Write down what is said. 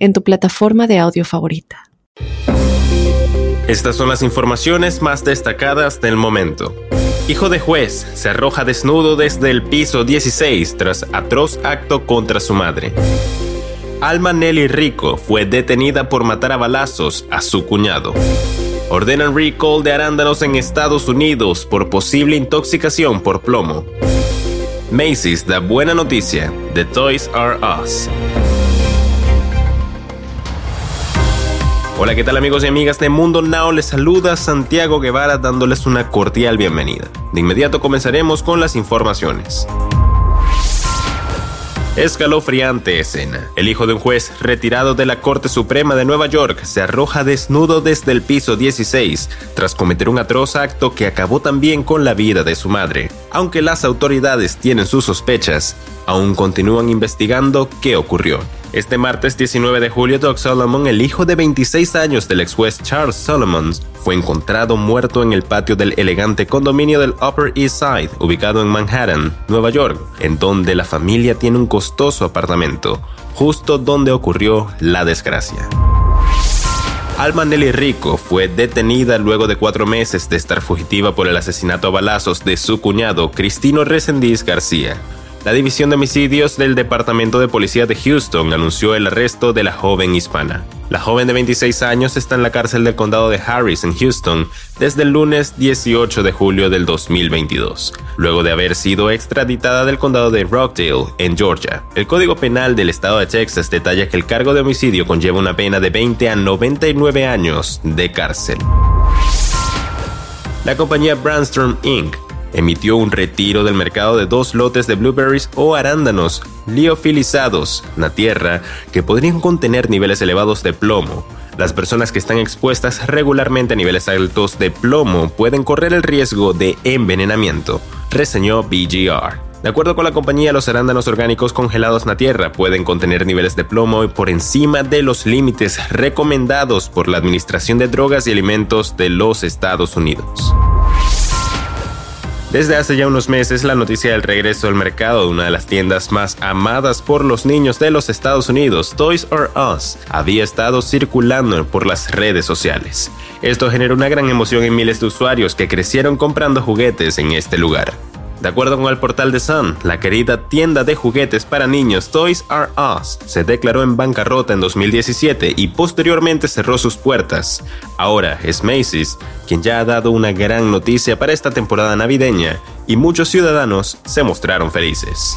en tu plataforma de audio favorita. Estas son las informaciones más destacadas del momento. Hijo de juez se arroja desnudo desde el piso 16 tras atroz acto contra su madre. Alma Nelly Rico fue detenida por matar a balazos a su cuñado. Ordenan recall de arándanos en Estados Unidos por posible intoxicación por plomo. Macy's da buena noticia. The Toys R Us. Hola, ¿qué tal amigos y amigas de Mundo Now? Les saluda Santiago Guevara dándoles una cordial bienvenida. De inmediato comenzaremos con las informaciones. Escalofriante escena. El hijo de un juez retirado de la Corte Suprema de Nueva York se arroja desnudo desde el piso 16 tras cometer un atroz acto que acabó también con la vida de su madre. Aunque las autoridades tienen sus sospechas, aún continúan investigando qué ocurrió. Este martes 19 de julio, Doug Solomon, el hijo de 26 años del ex juez Charles Solomon, fue encontrado muerto en el patio del elegante condominio del Upper East Side, ubicado en Manhattan, Nueva York, en donde la familia tiene un costoso apartamento, justo donde ocurrió la desgracia. Alma Nelly Rico fue detenida luego de cuatro meses de estar fugitiva por el asesinato a balazos de su cuñado Cristino Resendiz García. La División de Homicidios del Departamento de Policía de Houston anunció el arresto de la joven hispana. La joven de 26 años está en la cárcel del condado de Harris en Houston desde el lunes 18 de julio del 2022, luego de haber sido extraditada del condado de Rockdale en Georgia. El Código Penal del estado de Texas detalla que el cargo de homicidio conlleva una pena de 20 a 99 años de cárcel. La compañía Brandstorm Inc emitió un retiro del mercado de dos lotes de blueberries o arándanos liofilizados, la tierra, que podrían contener niveles elevados de plomo. Las personas que están expuestas regularmente a niveles altos de plomo pueden correr el riesgo de envenenamiento, reseñó BGR. De acuerdo con la compañía, los arándanos orgánicos congelados en la tierra pueden contener niveles de plomo por encima de los límites recomendados por la Administración de Drogas y Alimentos de los Estados Unidos. Desde hace ya unos meses, la noticia del regreso al mercado de una de las tiendas más amadas por los niños de los Estados Unidos, Toys R Us, había estado circulando por las redes sociales. Esto generó una gran emoción en miles de usuarios que crecieron comprando juguetes en este lugar. De acuerdo con el portal de Sun, la querida tienda de juguetes para niños Toys R Us se declaró en bancarrota en 2017 y posteriormente cerró sus puertas. Ahora es Macy's quien ya ha dado una gran noticia para esta temporada navideña y muchos ciudadanos se mostraron felices.